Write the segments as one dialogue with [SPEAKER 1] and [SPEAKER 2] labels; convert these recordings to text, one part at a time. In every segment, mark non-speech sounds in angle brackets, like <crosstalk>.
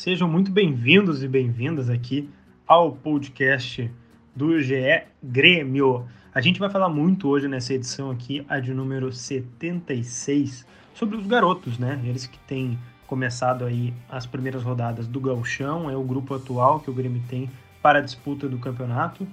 [SPEAKER 1] sejam muito bem-vindos e bem-vindas aqui ao podcast do GE Grêmio. A gente vai falar muito hoje nessa edição aqui, a de número 76, sobre os garotos, né? Eles que têm começado aí as primeiras rodadas do Gauchão, é o grupo atual que o Grêmio tem para a disputa do campeonato.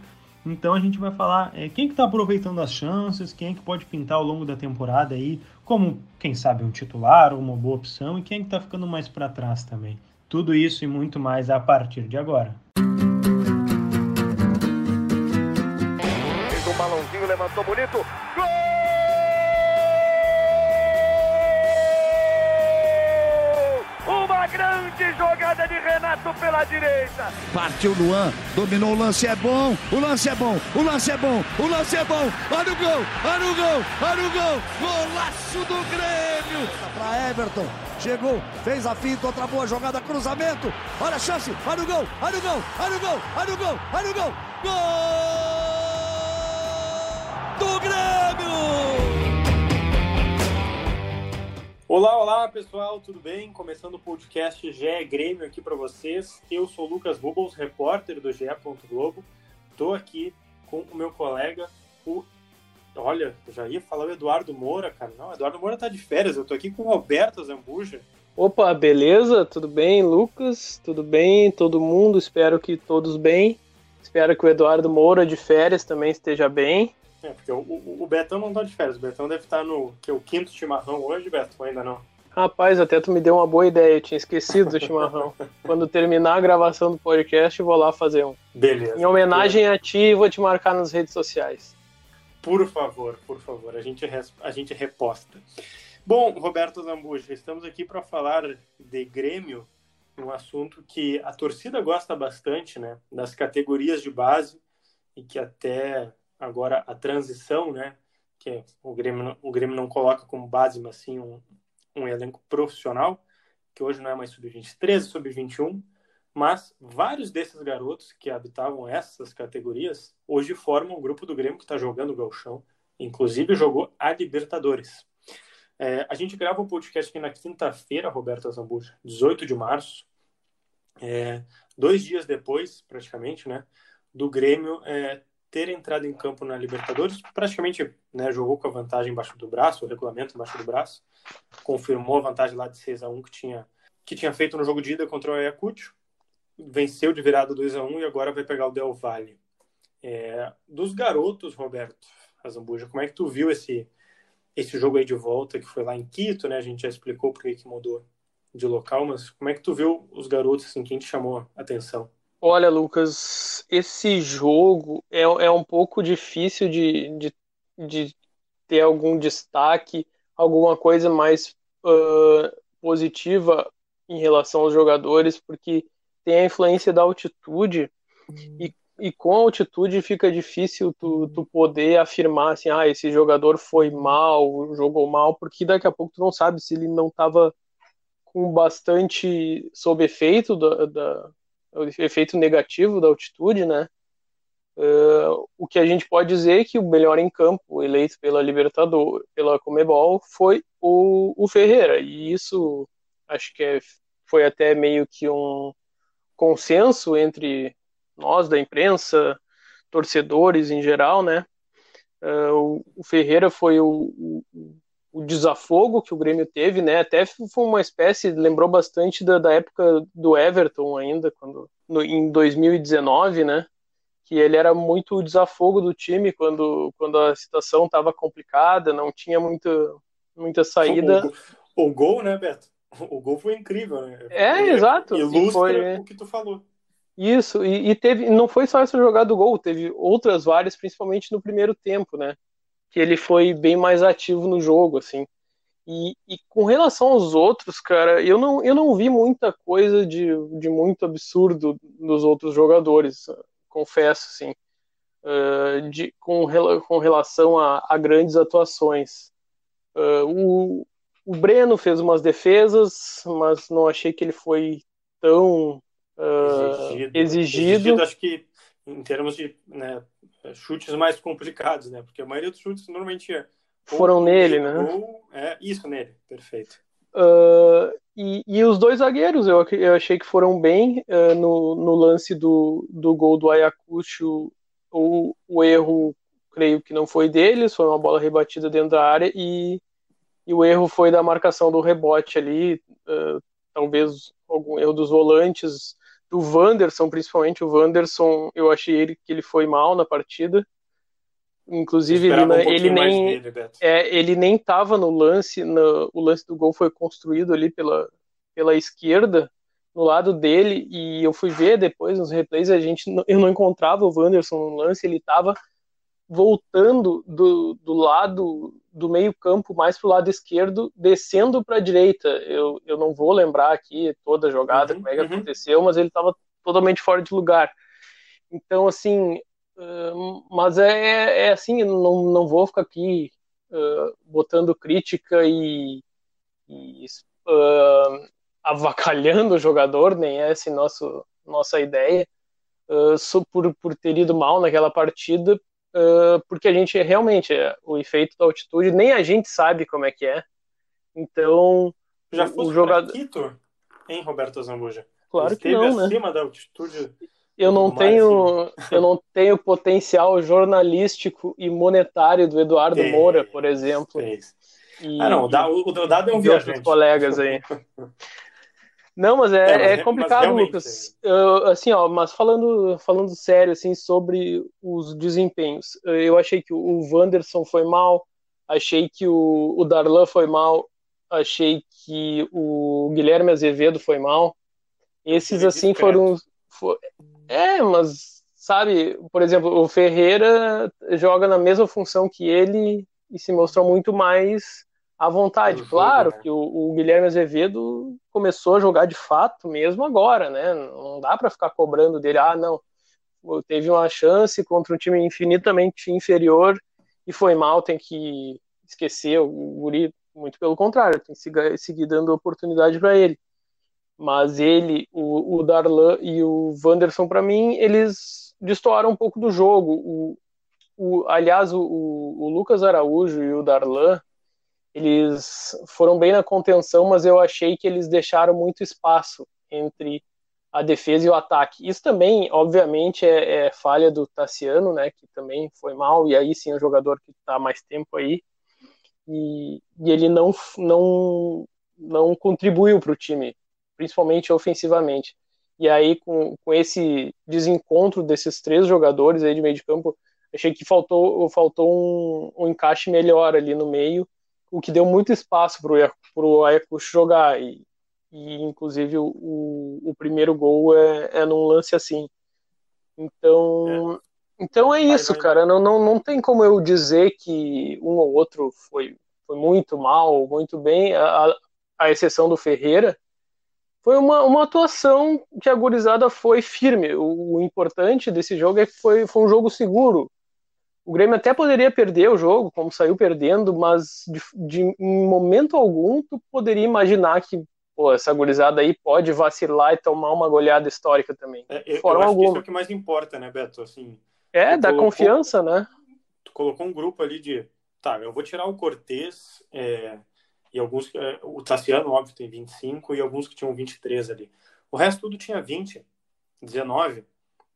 [SPEAKER 1] Então a gente vai falar é, quem que está aproveitando as chances, quem é que pode pintar ao longo da temporada aí, como quem sabe um titular ou uma boa opção e quem é que está ficando mais para trás também. Tudo isso e muito mais a partir de agora.
[SPEAKER 2] Fez um balãozinho, levantou bonito. Gol! grande jogada de Renato pela direita.
[SPEAKER 3] Partiu Luan, dominou o lance, é bom, o lance é bom, o lance é bom, o lance é bom. Olha o gol, olha o gol, olha o gol. Golaço do Grêmio. Para Everton, chegou, fez a finta, outra boa jogada, cruzamento. Olha a chance, olha o gol, olha o gol, olha o gol, olha o gol, olha o gol. Gol do Grêmio!
[SPEAKER 1] Olá, olá pessoal, tudo bem? Começando o podcast GE Grêmio aqui para vocês. Eu sou Lucas Bubbles, repórter do GE. Globo. Estou aqui com o meu colega, o. Olha, eu já ia falar o Eduardo Moura, cara. Não, Eduardo Moura tá de férias. Eu tô aqui com o Roberto Zambuja.
[SPEAKER 4] Opa, beleza? Tudo bem, Lucas? Tudo bem? Todo mundo? Espero que todos bem. Espero que o Eduardo Moura de férias também esteja bem.
[SPEAKER 1] É, porque o, o, o, Betão não tá de férias. O Betão deve estar no que, o quinto chimarrão hoje, Beto, ainda não?
[SPEAKER 4] Rapaz, até tu me deu uma boa ideia. Eu tinha esquecido do chimarrão. <laughs> Quando terminar a gravação do podcast, eu vou lá fazer um.
[SPEAKER 1] Beleza.
[SPEAKER 4] Em homenagem beleza. a ti, vou te marcar nas redes sociais.
[SPEAKER 1] Por favor, por favor. A gente, a gente reposta. Bom, Roberto Zambuja, estamos aqui para falar de Grêmio, um assunto que a torcida gosta bastante, né? Das categorias de base e que até agora a transição, né? Que o Grêmio, o Grêmio não coloca como base, mas sim um, um elenco profissional, que hoje não é mais sub-23, sub-21, mas vários desses garotos que habitavam essas categorias hoje formam o grupo do Grêmio que está jogando o Galchão, inclusive jogou a Libertadores. É, a gente grava o um podcast aqui na quinta-feira, Roberto Zambuja, 18 de março, é, dois dias depois, praticamente, né, do Grêmio é, ter entrado em campo na Libertadores, praticamente né, jogou com a vantagem embaixo do braço, o regulamento embaixo do braço, confirmou a vantagem lá de 6 a 1 que tinha, que tinha feito no jogo de ida contra o Ayacucho, venceu de virada 2 a 1 e agora vai pegar o Del Valle. É, dos garotos, Roberto Azambuja, como é que tu viu esse, esse jogo aí de volta, que foi lá em Quito, né? A gente já explicou por que mudou de local, mas como é que tu viu os garotos, assim, quem te chamou a atenção?
[SPEAKER 4] Olha, Lucas, esse jogo é, é um pouco difícil de, de, de ter algum destaque, alguma coisa mais uh, positiva em relação aos jogadores, porque tem a influência da altitude hum. e, e com a altitude fica difícil tu, tu poder afirmar assim, ah, esse jogador foi mal, jogou mal, porque daqui a pouco tu não sabe se ele não estava com bastante sob efeito da, da efeito negativo da altitude, né? Uh, o que a gente pode dizer é que o melhor em campo eleito pela Libertador, pela Comebol, foi o, o Ferreira. E isso acho que é, foi até meio que um consenso entre nós da imprensa, torcedores em geral, né? Uh, o, o, Ferreira foi o, o, o desafogo que o Grêmio teve, né? Até foi uma espécie, lembrou bastante da, da época do Everton ainda, quando no, em 2019, né? Que ele era muito o desafogo do time quando, quando a situação estava complicada, não tinha muita, muita saída.
[SPEAKER 1] O, o, gol, né, Beto? <laughs> O gol foi incrível, né?
[SPEAKER 4] É, ele, exato.
[SPEAKER 1] Ilustra foi... o que tu falou.
[SPEAKER 4] Isso, e, e, teve, não foi só essa jogada do gol, teve outras várias, principalmente no primeiro tempo, né? que ele foi bem mais ativo no jogo, assim. E, e, com relação aos outros, cara, eu não, eu não vi muita coisa de, de muito absurdo dos outros jogadores, confesso, assim, uh, de, com, com relação a, a grandes atuações. Uh, o, o Breno fez umas defesas, mas não achei que ele foi tão uh, exigido. exigido. exigido.
[SPEAKER 1] Acho que em termos de né, chutes mais complicados, né? Porque a maioria dos chutes normalmente é
[SPEAKER 4] foram nele, né?
[SPEAKER 1] Ou, é isso nele, perfeito.
[SPEAKER 4] Uh, e, e, os dois zagueiros eu, eu achei que foram bem uh, no, no, lance do, do gol do Ayacucho. O, o erro, creio que não foi deles, foi uma bola rebatida dentro da área e, e o erro foi da marcação do rebote ali. Uh, talvez algum erro dos volantes, do Wanderson, principalmente. O Wanderson, eu achei ele, que ele foi mal na partida. Inclusive, ele, um ele nem dele, é, ele nem estava no lance, no, o lance do gol foi construído ali pela, pela esquerda, no lado dele, e eu fui ver depois nos replays, a gente eu não encontrava o Wanderson no lance, ele estava voltando do, do lado do meio campo mais para o lado esquerdo, descendo para a direita. Eu, eu não vou lembrar aqui toda a jogada, uhum, como é que uhum. aconteceu, mas ele estava totalmente fora de lugar. Então, assim, uh, mas é, é assim, não, não vou ficar aqui uh, botando crítica e, e uh, avacalhando o jogador, nem é essa nosso, nossa ideia, por, por ter ido mal naquela partida, uh, porque a gente realmente, o efeito da altitude, nem a gente sabe como é que é. Então,
[SPEAKER 1] já o jogador. Quito, hein, Roberto Zambuja?
[SPEAKER 4] Claro Esteve que não,
[SPEAKER 1] né? acima da altitude.
[SPEAKER 4] Eu não tenho, assim. <laughs> eu não tenho potencial jornalístico e monetário do Eduardo é, Moura, por exemplo.
[SPEAKER 1] É e, ah, não, o Dado é um viajante.
[SPEAKER 4] colegas aí. <laughs> Não, mas é, é, é complicado, mas Lucas. Uh, assim, ó, mas falando, falando sério, assim, sobre os desempenhos, eu achei que o Wanderson foi mal, achei que o, o Darlan foi mal, achei que o Guilherme Azevedo foi mal. Esses, assim, foram. For... É, mas, sabe, por exemplo, o Ferreira joga na mesma função que ele e se mostrou muito mais à vontade. Claro né? que o, o, Guilherme Azevedo começou a jogar de fato mesmo agora, né? Não dá para ficar cobrando dele, ah, não, teve uma chance contra um time infinitamente inferior e foi mal, tem que esquecer o Guri, muito pelo contrário, tem que seguir, seguir dando oportunidade para ele. Mas ele, o, o Darlan e o Wanderson, para mim, eles destoaram um pouco do jogo. O, o, aliás, o, o Lucas Araújo e o Darlan, eles foram bem na contenção, mas eu achei que eles deixaram muito espaço entre a defesa e o ataque. Isso também, obviamente, é, é falha do Tassiano, né, que também foi mal, e aí sim é um jogador que está mais tempo aí, e, e, ele não, não, não contribuiu para o time, principalmente ofensivamente. E aí, com, com esse desencontro desses três jogadores aí de meio de campo, achei que faltou, faltou um, um encaixe melhor ali no meio, o que deu muito espaço para o Ayacucho jogar. E, e inclusive, o, o, primeiro gol é, é num lance assim. Então é, então é isso, vai, vai. cara. Não, não, não tem como eu dizer que um ou outro foi, foi muito mal muito bem, a, a exceção do Ferreira. Foi uma, uma atuação que a gurizada foi firme. O, o importante desse jogo é que foi, foi um jogo seguro o Grêmio até poderia perder o jogo, como saiu perdendo, mas de, de em momento algum tu poderia imaginar que pô, essa gurizada aí pode vacilar e tomar uma goleada histórica também.
[SPEAKER 1] É, eu, eu acho alguma. que isso é o que mais importa, né, Beto? Assim,
[SPEAKER 4] é, dá colocou, confiança, né?
[SPEAKER 1] Tu colocou um grupo ali de, tá, eu vou tirar o Cortez é, e alguns, é, o Tassiano, óbvio, tem 25 e alguns que tinham 23 ali. O resto tudo tinha 20, 19.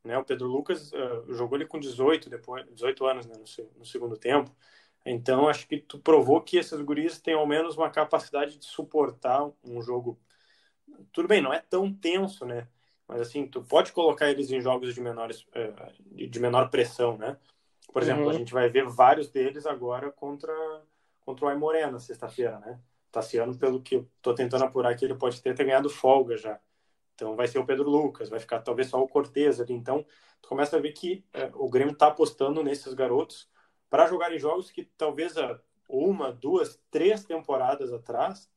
[SPEAKER 1] Né? O Pedro Lucas uh, jogou ele com 18, depois, 18 anos né, no, no, segundo tempo. Então, acho que tu provou que esses guris têm ao menos uma capacidade de suportar um jogo. Tudo bem, não é tão tenso, né? Mas assim, tu pode colocar eles em jogos de, menores, uh, de menor pressão, né? Por exemplo, uhum. a gente vai ver vários deles agora contra, contra o Aimoré na sexta-feira, né? Tassiano, pelo que eu tô tentando apurar, que ele pode ter, ter ganhado folga já. Então vai ser o Pedro Lucas, vai ficar talvez só o Cortez ali. Então tu começa a ver que é, o Grêmio está apostando nesses garotos para jogar em jogos que talvez há uma, duas, três temporadas atrás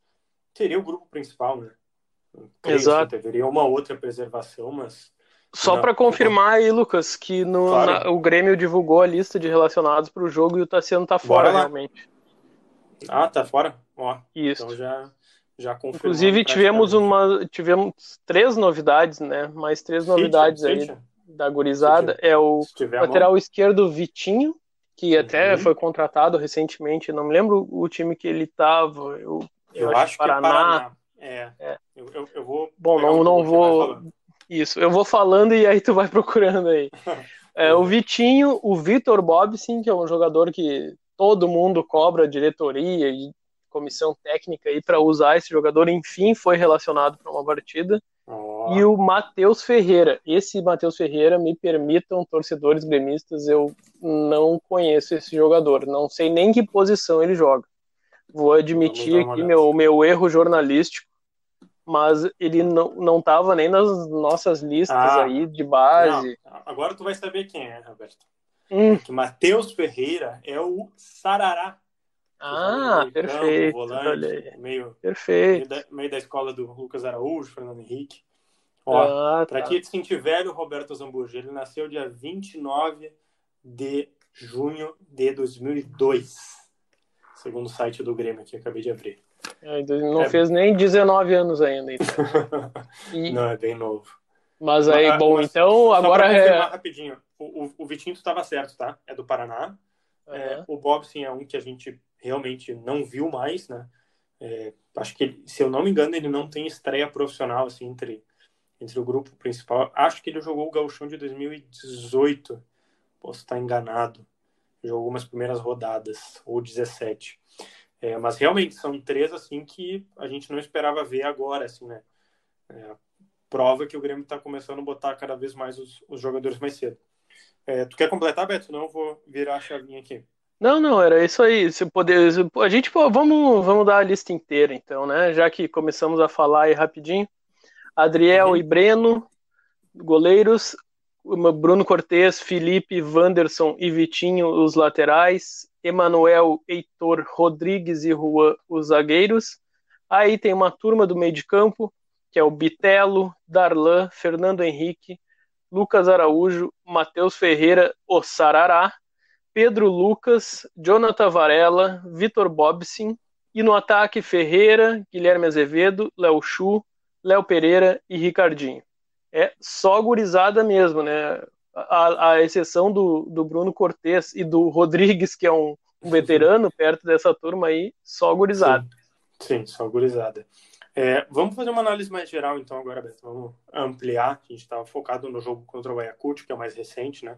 [SPEAKER 1] seria o grupo principal, né?
[SPEAKER 4] Exato.
[SPEAKER 1] Deveria uma outra preservação, mas
[SPEAKER 4] só para confirmar aí, Lucas, que no, claro. na, o Grêmio divulgou a lista de relacionados para o jogo e o Tassiano tá fora, realmente.
[SPEAKER 1] Ah, tá fora? Ó,
[SPEAKER 4] Isso.
[SPEAKER 1] Então já, já
[SPEAKER 4] Inclusive tivemos uma tivemos três novidades, né? Mais três novidades aí da gurizada. É o lateral esquerdo Vitinho, que até uhum. foi contratado recentemente, não me lembro o time que ele estava. Eu,
[SPEAKER 1] Eu, eu acho, Paraná. que é Paraná. É. é. Eu, eu, eu, vou.
[SPEAKER 4] Bom, não, não vou. Isso, eu vou falando e aí tu vai <laughs> procurando aí. <laughs> é, o Vitinho, o Vitor Bobsin, que é um jogador que todo mundo cobra diretoria e comissão técnica aí para usar esse jogador, enfim, foi relacionado para uma partida. Oh. E o Matheus Ferreira. Esse Matheus Ferreira, me permitam, torcedores gremistas, eu não conheço esse jogador. Não sei nem que posição ele joga. Vou admitir aqui meu, meu erro jornalístico, mas ele não, não tava nem nas nossas listas ah, aí de base.
[SPEAKER 1] Não. Agora tu vai saber quem é, Roberto. Hum. Que Matheus Ferreira é o Sarará.
[SPEAKER 4] Ah, perfeito. Campo, volante,
[SPEAKER 1] meio,
[SPEAKER 4] perfeito.
[SPEAKER 1] Meio da, meio da, escola do Lucas Araújo, Fernando Henrique. Ó, ah, para tá. quem se sentir velho, Roberto Zambuja, ele nasceu dia 29 de junho de 2002, segundo o site do Grêmio que acabei de abrir.
[SPEAKER 4] É, não é... fez nem 19 anos ainda, então. <laughs>
[SPEAKER 1] E... Não, é bem novo.
[SPEAKER 4] Mas aí, mas, bom, mas, então agora
[SPEAKER 1] é. rapidinho, o, o, o Vitinho estava certo, tá? É do Paraná. Uhum. É, o Bob, sim, é um que a gente realmente não viu mais, né? É, acho que, se eu não me engano, ele não tem estreia profissional, assim, entre, entre o grupo principal. Acho que ele jogou o Gauchão de 2018. Posso estar enganado. Jogou algumas primeiras rodadas, ou 17. É, mas realmente são três assim que a gente não esperava ver agora, assim, né? É, prova que o Grêmio está começando a botar cada vez mais os, os jogadores mais cedo. É, tu quer completar, Beto? Senão eu vou virar a chavinha aqui.
[SPEAKER 4] Não, não, era isso aí. Se poder, a gente pô, vamos, vamos dar a lista inteira, então, né? Já que começamos a falar aí rapidinho. Adriel uhum. e Breno, goleiros. Bruno Cortes, Felipe, Wanderson e Vitinho, os laterais. Emanuel, Heitor, Rodrigues e Juan, os zagueiros. Aí tem uma turma do meio de campo, que é o Bitelo, Darlan, Fernando Henrique, Lucas Araújo, Matheus Ferreira, o Sarará, Pedro Lucas, Jonathan Varela, Vitor Bobsin, e no ataque Ferreira, Guilherme Azevedo, Léo Chu, Léo Pereira e Ricardinho. É só gurizada mesmo, né? A, a exceção do, do Bruno Cortes e do Rodrigues, que é um, um veterano perto dessa turma aí, só gurizada.
[SPEAKER 1] Sim, Sim só gurizada. É, vamos fazer uma análise mais geral, então, agora, Beto. Vamos ampliar. A gente estava focado no jogo contra o Ayacucho, que é o mais recente, né?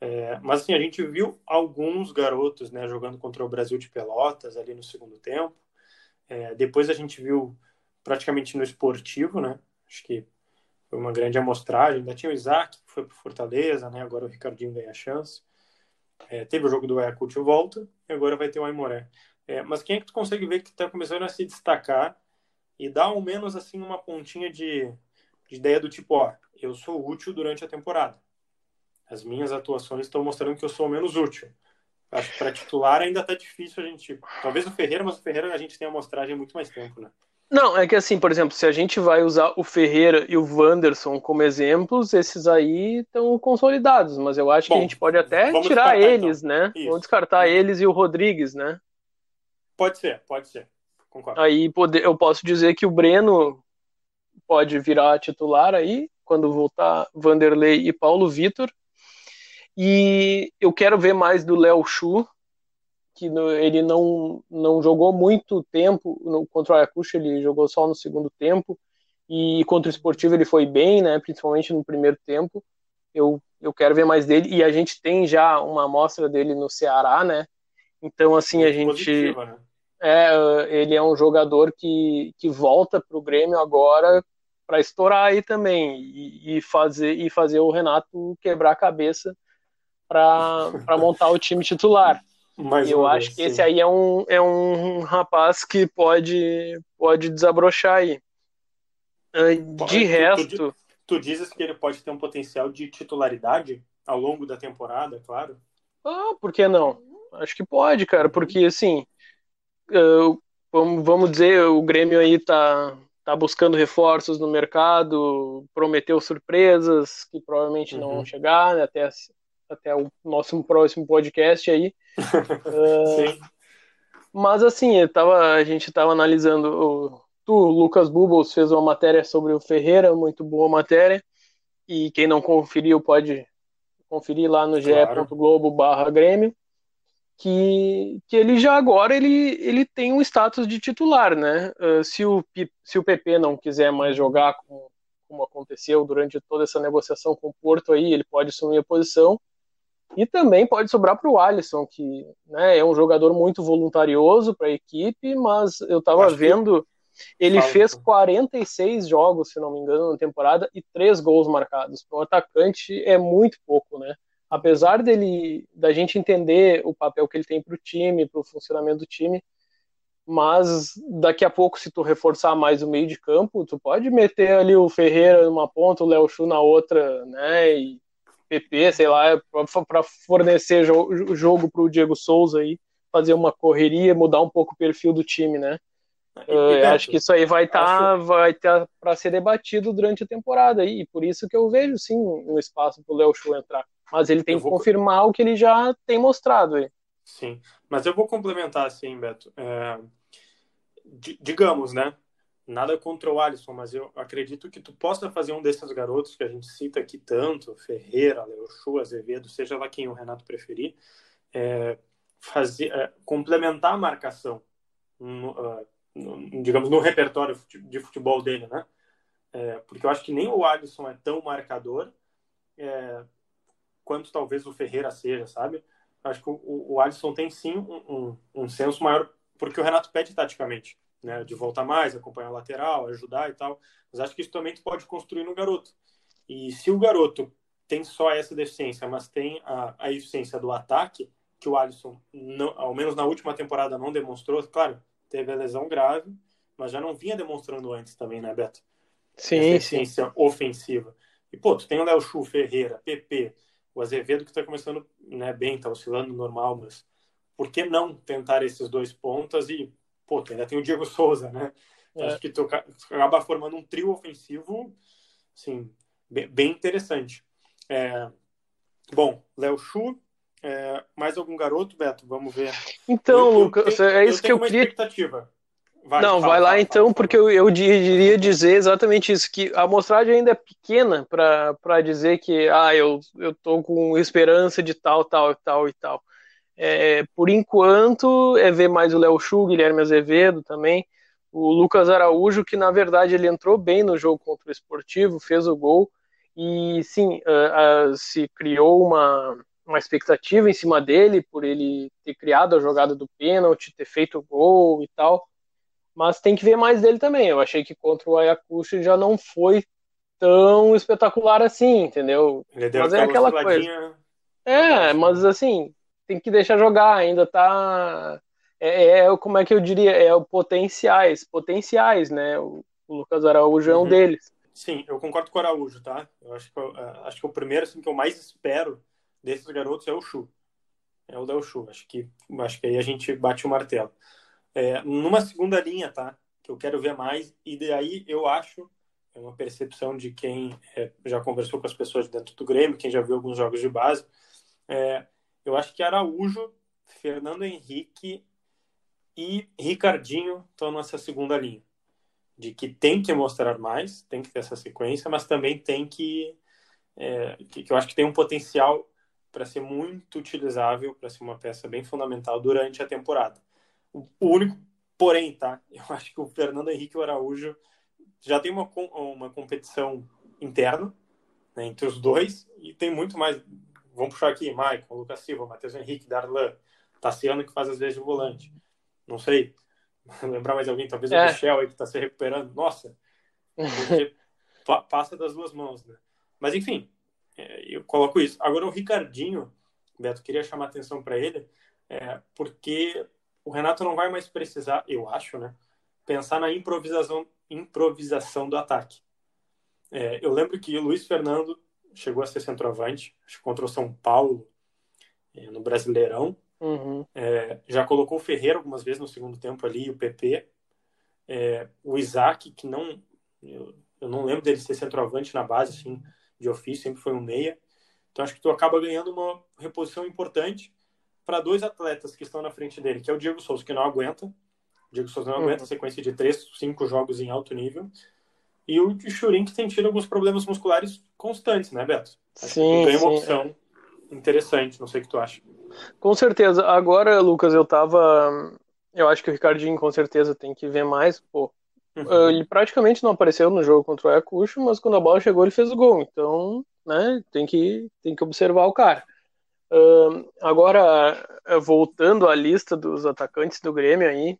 [SPEAKER 1] É, mas assim, a gente viu alguns garotos né, jogando contra o Brasil de Pelotas ali no segundo tempo. É, depois a gente viu praticamente no esportivo, né? Acho que foi uma grande amostragem. Ainda tinha o Isaac, que foi para Fortaleza, né? Agora o Ricardinho ganha a chance. É, teve o jogo do Ayacucho volta e agora vai ter o Aimoré. É, mas quem é que tu consegue ver que está começando a se destacar e dar ao menos assim uma pontinha de, de ideia do tipo, ó, eu sou útil durante a temporada as minhas atuações estão mostrando que eu sou menos útil. Acho que para titular ainda tá difícil a gente. Talvez o Ferreira, mas o Ferreira a gente tem a amostragem há muito mais tempo, né?
[SPEAKER 4] Não, é que assim, por exemplo, se a gente vai usar o Ferreira e o Wanderson como exemplos, esses aí estão consolidados, mas eu acho Bom, que a gente pode até tirar eles, então. né? Isso. Vamos descartar Isso. eles e o Rodrigues, né?
[SPEAKER 1] Pode ser, pode ser. Concordo.
[SPEAKER 4] Aí eu posso dizer que o Breno pode virar titular aí, quando voltar Vanderlei e Paulo Vitor. E eu quero ver mais do Léo Chu, que no, ele não, não jogou muito tempo no, contra o Ayacucho, ele jogou só no segundo tempo. E contra o Esportivo ele foi bem, né, principalmente no primeiro tempo. Eu, eu quero ver mais dele. E a gente tem já uma amostra dele no Ceará, né? Então, assim, muito a gente. Positiva, né? É, ele é um jogador que, que volta para o Grêmio agora para estourar aí também e, e, fazer, e fazer o Renato quebrar a cabeça para montar o time titular. <laughs> Mais eu acho vez, que sim. esse aí é um, é um rapaz que pode, pode desabrochar aí. Ah, de tu, resto.
[SPEAKER 1] Tu, tu, dizes que ele pode ter um potencial de titularidade ao longo da temporada, claro.
[SPEAKER 4] Ah, por que não? Acho que pode, cara, porque assim. Uh, vamos, vamos dizer, o Grêmio aí tá, tá buscando reforços no mercado, prometeu surpresas que provavelmente uhum. não vão chegar, né, até até o nosso próximo podcast aí. uh, <laughs> Sim. Mas assim, tava, a gente estava analisando. O, tu, Lucas Bubbles, fez uma matéria sobre o Ferreira, muito boa matéria. E quem não conferiu pode conferir lá no claro. ge.globo barra Grêmio. que, que ele já agora ele, ele tem um status de titular, né? Uh, se, o, se o PP não quiser mais jogar como, como aconteceu durante toda essa negociação com o Porto aí, ele pode assumir a posição. E também pode sobrar para o Alisson, que né, é um jogador muito voluntarioso para a equipe, mas eu estava vendo, ele Falta. fez 46 jogos, se não me engano, na temporada e três gols marcados. Para um atacante é muito pouco, né? apesar dele da gente entender o papel que ele tem para o time, para o funcionamento do time, mas daqui a pouco se tu reforçar mais o meio de campo, tu pode meter ali o Ferreira numa ponta, o Léo Chu na outra, né? E PP, sei lá, para fornecer o jogo para o Diego Souza aí, fazer uma correria, mudar um pouco o perfil do time, né? Uh, acho que isso aí vai estar tá, vai tá para ser debatido durante a temporada aí, e por isso que eu vejo sim um espaço para o Léo Chu entrar. Mas ele tem vou... que confirmar o que ele já tem mostrado aí.
[SPEAKER 1] Sim, mas eu vou complementar assim, Beto. É... Digamos, né? Nada contra o Alisson, mas eu acredito que tu possa fazer um desses garotos que a gente cita aqui tanto, Ferreira, Chu, Azevedo, seja lá quem o Renato preferir, é... fazer, é... complementar a marcação, no, uh, no, digamos, no repertório de futebol dele, né? É, porque eu acho que nem o Alisson é tão marcador, é, quanto talvez o Ferreira seja, sabe? Acho que o, o Alisson tem sim um, um, um senso maior, porque o Renato pede taticamente, né? De voltar mais, acompanhar o lateral, ajudar e tal. Mas acho que isso também tu pode construir no garoto. E se o garoto tem só essa deficiência, mas tem a, a eficiência do ataque, que o Alisson, não, ao menos na última temporada, não demonstrou, claro, teve a lesão grave, mas já não vinha demonstrando antes também, né, Beto?
[SPEAKER 4] Sim,
[SPEAKER 1] essa eficiência sim. ofensiva. E, pô, tu tem o Léo Chu, Ferreira, PP, o Azevedo que está começando né, bem, está oscilando normal, mas por que não tentar esses dois pontas e, pô, ainda tem o Diego Souza, né? É. Acho que tu acaba formando um trio ofensivo, assim, bem, bem interessante. É, bom, Léo Chu, é, mais algum garoto, Beto? Vamos ver.
[SPEAKER 4] Então, eu, Lucas, tenho, é isso eu que eu queria.
[SPEAKER 1] Expectativa.
[SPEAKER 4] Vai, não, fala, vai lá fala, então, fala. porque eu, eu iria dizer exatamente isso, que a amostragem ainda é pequena para dizer que ah, eu, eu tô com esperança de tal, tal, tal e tal. É, por enquanto, é ver mais o Léo Chu, Guilherme Azevedo também, o Lucas Araújo, que na verdade ele entrou bem no jogo contra o Esportivo, fez o gol, e sim, uh, uh, se criou uma, uma expectativa em cima dele, por ele ter criado a jogada do pênalti, ter feito o gol e tal mas tem que ver mais dele também. Eu achei que contra o Ayacucho já não foi tão espetacular assim, entendeu?
[SPEAKER 1] mas é aquela coisa.
[SPEAKER 4] É, mas assim, tem que deixar jogar, ainda tá. É, é, é como é que eu diria? É o potenciais, potenciais, né? O, o Lucas Araújo é um uhum. deles.
[SPEAKER 1] Sim, eu concordo com o Araújo, tá? Eu acho que, eu, é, acho que o primeiro assim, que eu mais espero desses garotos é o Chu. É o Del Chu. Acho que, acho que aí a gente bate o martelo. É, numa segunda linha, tá? Que eu quero ver mais, e daí eu acho, é uma percepção de quem é, já conversou com as pessoas dentro do Grêmio, quem já viu alguns jogos de base, é, eu acho que Araújo, Fernando Henrique e Ricardinho estão nessa segunda linha. De que tem que mostrar mais, tem que ter essa sequência, mas também tem que. É, que, que eu acho que tem um potencial para ser muito utilizável, para ser uma peça bem fundamental durante a temporada. O único, porém, tá? <laughs> Eu acho que o Fernando Henrique e o Araújo já tem uma, uma competição interna né, entre os dois e tem muito mais. Vamos puxar aqui, Maicon, Lucas Silva, Matheus Henrique, Darlan, Tassiano que faz às vezes de volante. Não sei. <laughs> Lembrar mais alguém, talvez é. o Michel aí que está se recuperando. Nossa, <laughs> passa das duas mãos, né? Mas enfim, é, eu coloco isso. Agora o Ricardinho, Beto, queria chamar atenção para ele, é, porque o Renato não vai mais precisar, eu acho, né, pensar na improvisação, improvisação do ataque. É, eu lembro que o Luiz Fernando chegou a ser centroavante, acho que contra o São Paulo, é, no Brasileirão.
[SPEAKER 4] Uhum.
[SPEAKER 1] É, já colocou o Ferreira algumas vezes no segundo tempo ali, o PP. É, o Isaac, que não. Eu, eu, não lembro dele ser centroavante na base, assim, de ofício, sempre foi um meia. Então acho que tu acaba ganhando uma reposição importante para dois atletas que estão na frente dele, que é o Diego Souza, que não aguenta. O Diego Souza não uhum. aguenta sequência de três, cinco jogos em alto nível. E o Churin, que tem tido alguns problemas musculares constantes, né, Beto?
[SPEAKER 4] Acho sim, sim,
[SPEAKER 1] uma opção é. interessante, não sei o que tu acha.
[SPEAKER 4] Com certeza. Agora, Lucas, eu tava. Eu acho que o Ricardinho com certeza tem que ver mais. Pô, uhum. ele praticamente não apareceu no jogo contra o Ayacucho, mas quando a bola chegou ele fez o gol. Então, né, tem que, tem que observar o cara. Uh, agora, voltando à lista dos atacantes do Grêmio aí,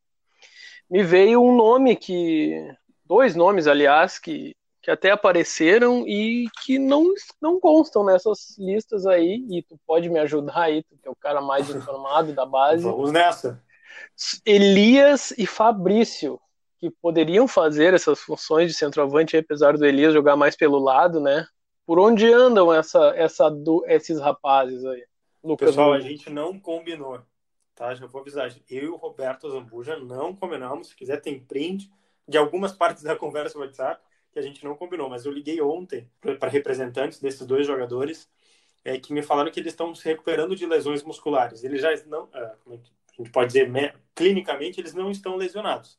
[SPEAKER 4] me veio um nome que. Dois nomes, aliás, que que até apareceram e que não, não constam nessas listas aí, e tu pode me ajudar aí, tu que é o cara mais <laughs> informado da base.
[SPEAKER 1] Vamos nessa.
[SPEAKER 4] Elias e Fabrício, que poderiam fazer essas funções de centroavante, apesar do Elias jogar mais pelo lado, né? Por onde andam essa, essa, esses rapazes aí?
[SPEAKER 1] Lucas Pessoal, a gente não combinou, tá? Já vou avisar. Eu e o Roberto Zambuja não combinamos. Se quiser, tem print de algumas partes da conversa no WhatsApp que a gente não combinou, mas eu liguei ontem para representantes desses dois jogadores é, que me falaram que eles estão se recuperando de lesões musculares. Eles já não, é que a gente pode dizer, me, clinicamente eles não estão lesionados,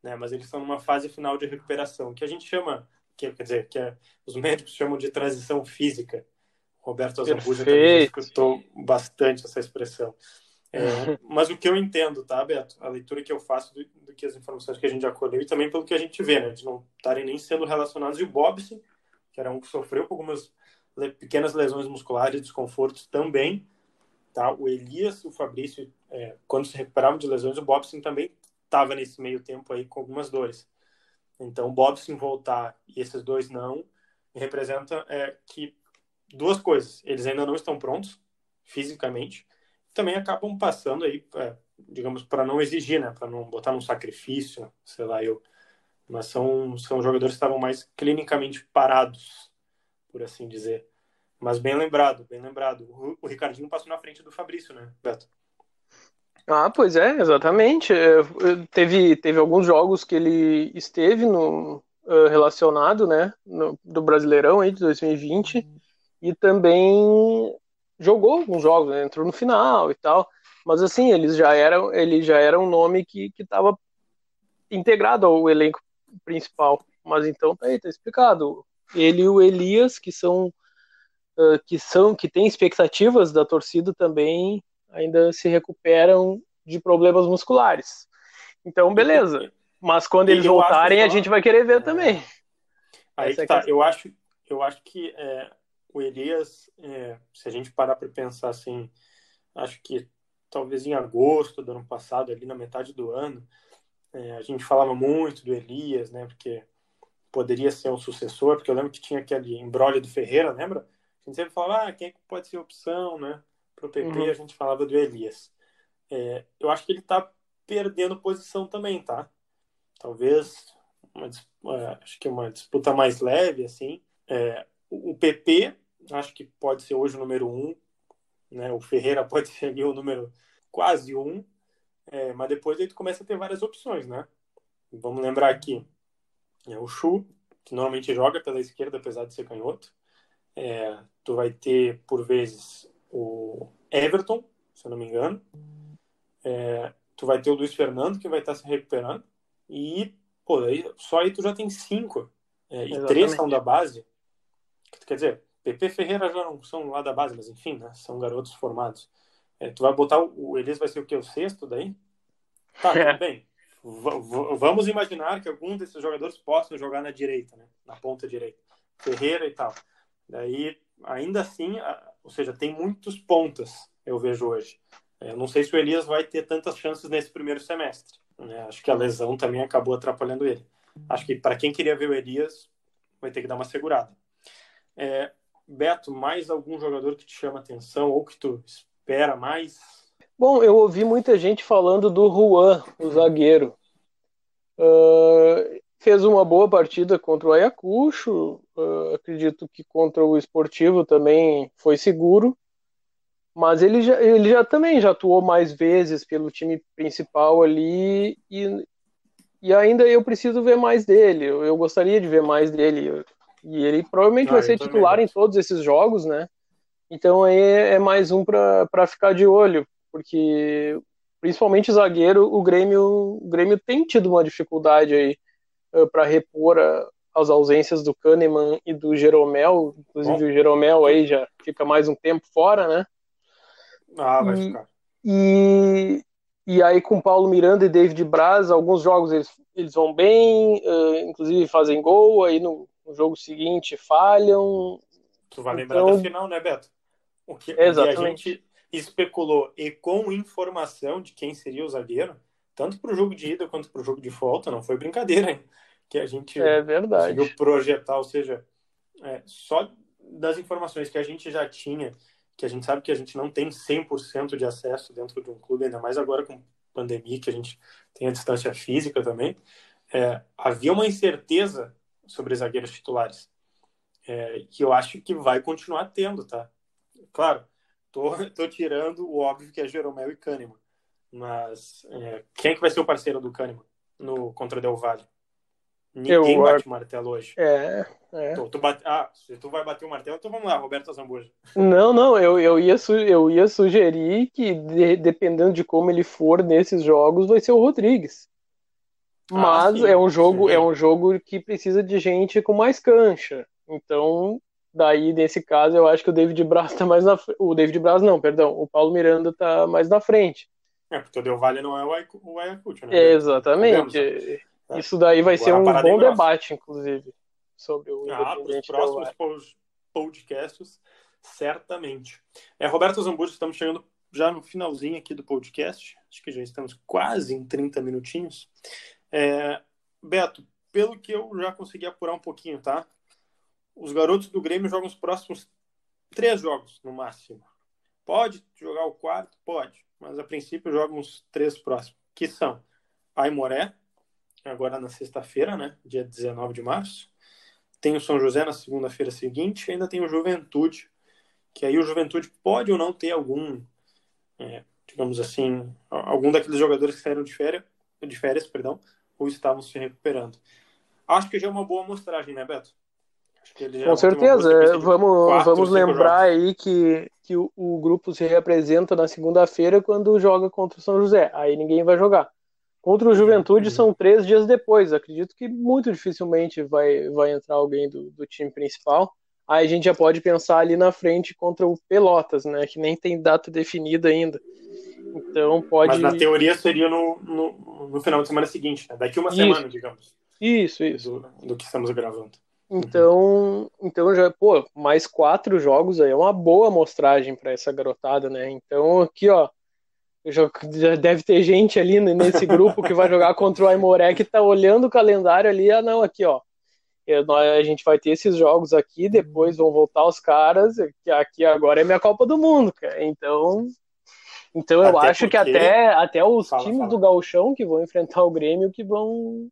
[SPEAKER 1] né? Mas eles estão numa fase final de recuperação, que a gente chama, que, quer dizer, que é, os médicos chamam de transição física. Roberto Azambuja também escutou bastante essa expressão. É, mas o que eu entendo, tá, Beto? A leitura que eu faço do, do, que as informações que a gente já colheu e também pelo que a gente vê, né? De não estarem nem sendo relacionados. E o Bobson, que era um que sofreu com algumas pequenas lesões musculares e desconfortos também, tá? O Elias, o Fabrício, é, quando se recuperavam de lesões, o Bobson também estava nesse meio tempo aí com algumas dores. Então, o Bobson voltar e esses dois não, representa é, que duas coisas. Eles ainda não estão prontos fisicamente também acabam passando aí, é, digamos, para não exigir, né? Para não botar num sacrifício, sei lá, eu. Mas são, são jogadores que estavam mais clinicamente parados, por assim dizer. Mas bem lembrado, bem lembrado. O, o Ricardinho passou na frente do Fabrício, né, Beto?
[SPEAKER 4] Ah, pois é, exatamente. É, teve, teve alguns jogos que ele esteve no, uh, relacionado, né, no, do Brasileirão aí de 2020 e também jogou alguns jogos, né? entrou no final e tal, mas assim, eles já eram, ele já era um nome que estava integrado ao elenco principal. Mas então tá aí, tá explicado. Ele e o Elias, que são uh, que são que têm expectativas da torcida também, ainda se recuperam de problemas musculares. Então, beleza. Mas quando eles voltarem, a gente vai querer ver é. também.
[SPEAKER 1] Aí é tá. Eu acho, eu acho que é, o Elias, é, se a gente parar para pensar assim, acho que talvez em agosto do ano passado, ali na metade do ano, é, a gente falava muito do Elias, né? Porque poderia ser um sucessor, porque eu lembro que tinha aquele embrólio do Ferreira, lembra? A gente sempre falava, ah, quem é pode ser opção, né? Para o PP uhum. a gente falava do Elias. É, eu acho que ele está perdendo posição também, tá? Talvez, uma, é, acho que uma disputa mais leve, assim. É, o PP acho que pode ser hoje o número um, né? O Ferreira <laughs> pode ser ali o número quase um, é, mas depois aí tu começa a ter várias opções, né? Vamos lembrar aqui, é o Chu, que normalmente joga pela esquerda, apesar de ser canhoto. É, tu vai ter, por vezes, o Everton, se eu não me engano. É, tu vai ter o Luiz Fernando, que vai estar se recuperando. E, pô, aí, só aí tu já tem cinco. É, e três são da base. Quer dizer, PP Ferreira já não são lá da base, mas enfim, né? São garotos formados. É, tu vai botar o, o Elias vai ser o que? O sexto daí? Tá, <laughs> tudo bem. V vamos imaginar que algum desses jogadores possam jogar na direita, né? Na ponta direita. Ferreira e tal. Daí, ainda assim, a, ou seja, tem muitos pontas, eu vejo hoje. É, não sei se o Elias vai ter tantas chances nesse primeiro semestre. Né? Acho que a lesão também acabou atrapalhando ele. Acho que para quem queria ver o Elias, vai ter que dar uma segurada. É, Beto, mais algum jogador que te chama atenção ou que tu espera mais?
[SPEAKER 4] Bom, eu ouvi muita gente falando do Juan, o zagueiro. Uh, fez uma boa partida contra o Ayacucho, uh, acredito que contra o Esportivo também foi seguro, mas ele já, ele já também já atuou mais vezes pelo time principal ali e, e ainda eu preciso ver mais dele, eu, eu gostaria de ver mais dele. E ele provavelmente ah, vai ser titular em todos esses jogos, né? Então aí é mais um para ficar de olho, porque principalmente zagueiro, o Grêmio, o Grêmio tem tido uma dificuldade aí uh, para repor a, as ausências do Kahneman e do Jeromel, inclusive Bom. o Jeromel aí já fica mais um tempo fora, né?
[SPEAKER 1] Ah, vai e, ficar.
[SPEAKER 4] E, e aí com Paulo Miranda e David Braz, alguns jogos eles, eles vão bem, uh, inclusive fazem gol, aí no, no, jogo seguinte falham.
[SPEAKER 1] Tu vai lembrar então... da final, né, Beto? O que, Exatamente. a gente especulou e com informação de quem seria o zagueiro, tanto para o jogo de ida quanto para o jogo de volta, não foi brincadeira, hein? Que a gente
[SPEAKER 4] é verdade.
[SPEAKER 1] conseguiu projetar, ou seja, é, só das informações que a gente já tinha, que a gente sabe que a gente não tem 100% de acesso dentro de um clube, ainda mais agora com pandemia, que a gente tem a distância física também, é, havia uma incerteza sobre zagueiros titulares, é, que eu acho que vai continuar tendo, tá? Claro, tô, <laughs> tô tirando o óbvio que é Jeromel e Kahneman, mas é, quem é que vai ser o parceiro do Kahneman no contra Del Valle? Ninguém eu, bate o martelo hoje.
[SPEAKER 4] É, é.
[SPEAKER 1] Tu, tu bate... Ah, se tu vai bater o martelo, então vamos lá, Roberto Zambuja.
[SPEAKER 4] Não, não, eu, eu, ia, su... eu ia sugerir que, de... dependendo de como ele for nesses jogos, vai ser o Rodrigues. Ah, Mas ah, é um jogo, sim. é um jogo que precisa de gente com mais cancha. Então, daí nesse caso, eu acho que o David Braz tá mais na o David Braz não, perdão, o Paulo Miranda tá mais na frente.
[SPEAKER 1] É, porque o Del Valle não é o Ayacucho, né?
[SPEAKER 4] exatamente. É. Isso daí vai ser um bom debate, inclusive, sobre o
[SPEAKER 1] ah, os próximos podcasts, certamente. É, Roberto Zambujo, estamos chegando já no finalzinho aqui do podcast. Acho que já estamos quase em 30 minutinhos. É, Beto, pelo que eu já consegui apurar um pouquinho, tá? Os garotos do Grêmio jogam os próximos três jogos, no máximo. Pode jogar o quarto? Pode. Mas a princípio jogam os três próximos, que são Aimoré, agora na sexta-feira, né? Dia 19 de março. Tem o São José na segunda-feira seguinte, ainda tem o Juventude, que aí o Juventude pode ou não ter algum, é, digamos assim, algum daqueles jogadores que saíram de férias, de férias, perdão, ou estavam se recuperando. Acho que já é uma boa amostragem, né, Beto?
[SPEAKER 4] Com certeza. É, vamos, quatro, vamos lembrar jogos. aí que, que o, o, grupo se representa na segunda-feira quando joga contra o São José. Aí ninguém vai jogar. Contra o Juventude uhum. são três dias depois. Acredito que muito dificilmente vai, vai entrar alguém do, do time principal. Aí a gente já pode pensar ali na frente contra o Pelotas, né? Que nem tem data definida ainda. Então pode. Mas
[SPEAKER 1] na teoria seria no, no, no final de semana seguinte, né? Daqui uma isso. semana, digamos.
[SPEAKER 4] Isso, isso.
[SPEAKER 1] Do, do, que estamos gravando.
[SPEAKER 4] Então, então já, pô, mais quatro jogos aí é uma boa amostragem para essa garotada, né? Então aqui, ó, já, deve ter gente ali nesse grupo que vai jogar contra o Aimoré que tá olhando o calendário ali, ah não, aqui ó, a gente vai ter esses jogos aqui, depois vão voltar os caras, que aqui agora é minha Copa do Mundo, cara. Então, então eu até acho porque... que até, até os fala, times fala. do Gauchão que vão enfrentar o Grêmio que vão,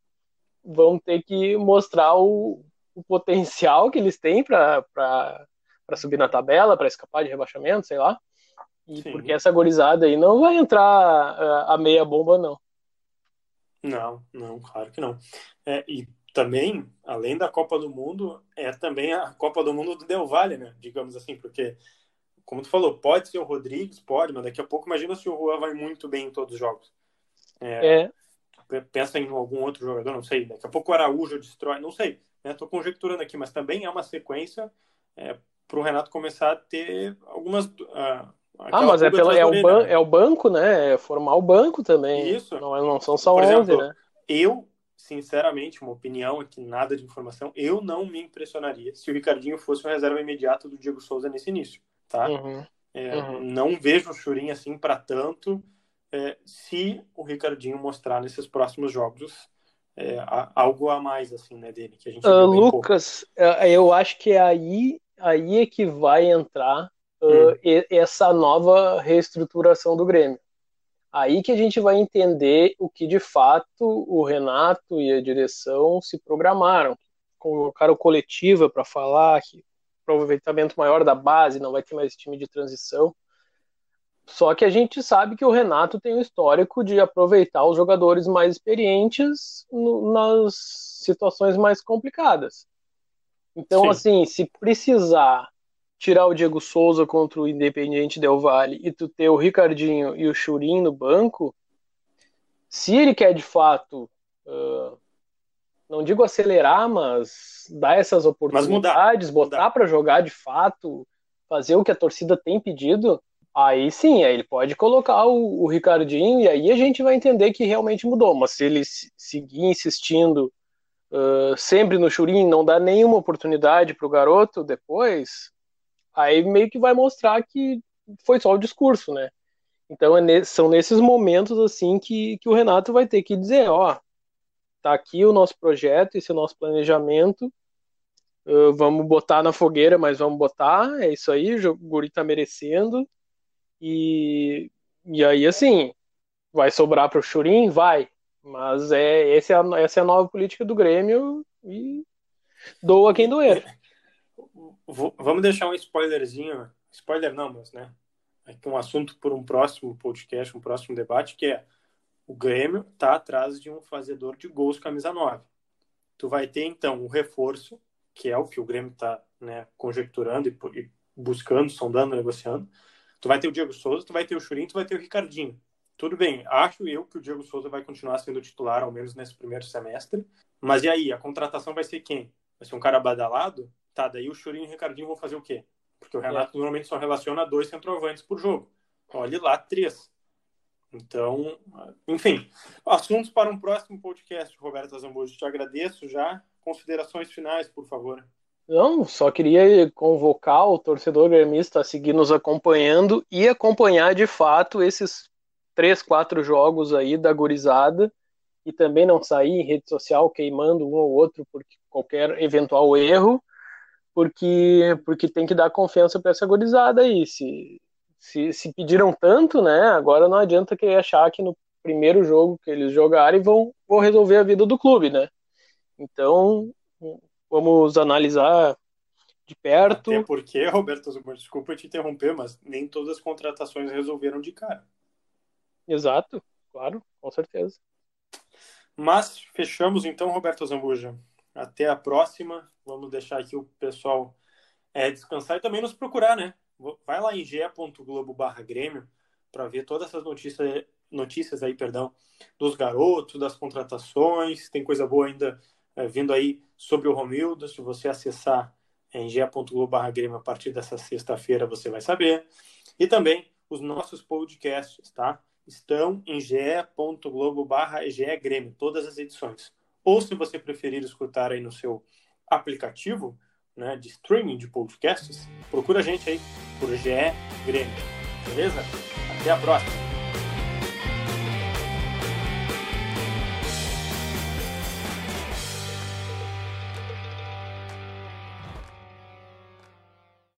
[SPEAKER 4] vão ter que mostrar o, o potencial que eles têm para subir na tabela, para escapar de rebaixamento, sei lá. E Sim. porque essa gorizada aí não vai entrar a, a, meia bomba, não.
[SPEAKER 1] Não, não, claro que não. É, e também, além da Copa do Mundo, é também a Copa do Mundo do Del Valle, né? Digamos assim, porque, como tu falou, pode ser o Rodrigues, pode, mas daqui a pouco imagina se o Juan vai muito bem em todos os jogos. É, é. Pensa em algum outro jogador, não sei. Daqui a pouco o Araújo destrói, não sei. Estou né? conjecturando aqui, mas também é uma sequência é, para o Renato começar a ter algumas. Uh,
[SPEAKER 4] ah, mas é, pela, é, o ban, é o banco, né? É formar o banco também. Isso. Não, é, não são só Por 11, exemplo, né?
[SPEAKER 1] Eu, sinceramente, uma opinião aqui, nada de informação, eu não me impressionaria se o Ricardinho fosse uma reserva imediata do Diego Souza nesse início, tá? Uhum. É, uhum. Não vejo o Churin assim para tanto é, se o Ricardinho mostrar nesses próximos jogos é, algo a mais assim, né, dele que a gente uh,
[SPEAKER 4] Lucas, é, eu acho que é aí aí é que vai entrar uh, essa nova reestruturação do Grêmio. Aí que a gente vai entender o que de fato o Renato e a direção se programaram. Colocaram coletiva para falar que aproveitamento maior da base, não vai ter mais time de transição. Só que a gente sabe que o Renato tem um histórico de aproveitar os jogadores mais experientes no, nas situações mais complicadas. Então, Sim. assim, se precisar tirar o Diego Souza contra o Independiente Del Valle e tu ter o Ricardinho e o Churin no banco, se ele quer de fato, uh, não digo acelerar, mas dar essas oportunidades, mudar, botar para jogar de fato, fazer o que a torcida tem pedido, Aí sim, aí ele pode colocar o, o, Ricardinho e aí a gente vai entender que realmente mudou. Mas se ele seguir insistindo uh, sempre no Churin, não dá nenhuma oportunidade para o garoto depois, aí meio que vai mostrar que foi só o discurso, né? Então é são nesses momentos assim que, que o Renato vai ter que dizer, ó, tá aqui o nosso projeto, esse é o nosso planejamento, uh, vamos botar na fogueira, mas vamos botar, é isso aí, o Guri tá merecendo, e, e aí assim, vai sobrar pro Churin? Vai, mas é, essa, é a, essa é a nova política do Grêmio e doa quem doer.
[SPEAKER 1] Vamos deixar um spoilerzinho, spoiler não, mas né, aqui um assunto por um próximo podcast, um próximo debate, que é o Grêmio está atrás de um fazedor de gols camisa 9. Tu vai ter, então, o reforço, que é o que o Grêmio está né, conjecturando e, e, buscando, sondando, negociando. Tu vai ter o Diego Souza, tu vai ter o Churinho, tu vai ter o Ricardinho. Tudo bem, acho eu que o Diego Souza vai continuar sendo titular, ao menos nesse primeiro semestre. Mas e aí, a contratação vai ser quem? Vai ser um cara badalado? Tá, daí o Churinho e o Ricardinho vão fazer o quê? Porque o Renato é. normalmente só relaciona dois centroavantes por jogo. Olhe lá, três. Então, enfim, assuntos para um próximo podcast, Roberto Zambujo. Te agradeço já. Considerações finais, por favor.
[SPEAKER 4] Não, só queria convocar o torcedor gremista a seguir nos acompanhando e acompanhar de fato esses três, quatro jogos aí da gurizada e também não sair em rede social queimando um ou outro por qualquer eventual erro porque porque tem que dar confiança para essa gorizada aí. Se, se, se pediram tanto, né? Agora não adianta querer achar que no primeiro jogo que eles jogarem vão, vão resolver a vida do clube, né? Então vamos analisar de perto.
[SPEAKER 1] Até porque, Roberto, desculpa te interromper, mas nem todas as contratações resolveram de cara.
[SPEAKER 4] Exato, claro, com certeza.
[SPEAKER 1] Mas fechamos então, Roberto Zambuja. Até a próxima. Vamos deixar aqui o pessoal é, descansar e também nos procurar, né? Vai lá em ge.globo barra Grêmio para ver todas essas notícias, notícias aí, perdão, dos garotos, das contratações. Tem coisa boa ainda é, vindo aí sobre o Romildo. Se você acessar em ge.globo barra Grêmio a partir dessa sexta-feira, você vai saber. E também os nossos podcasts, tá? Estão em ge.globo barra Grêmio, todas as edições ou se você preferir escutar aí no seu aplicativo né, de streaming de podcasts, procura a gente aí por GE Grêmio. Beleza? Até a próxima!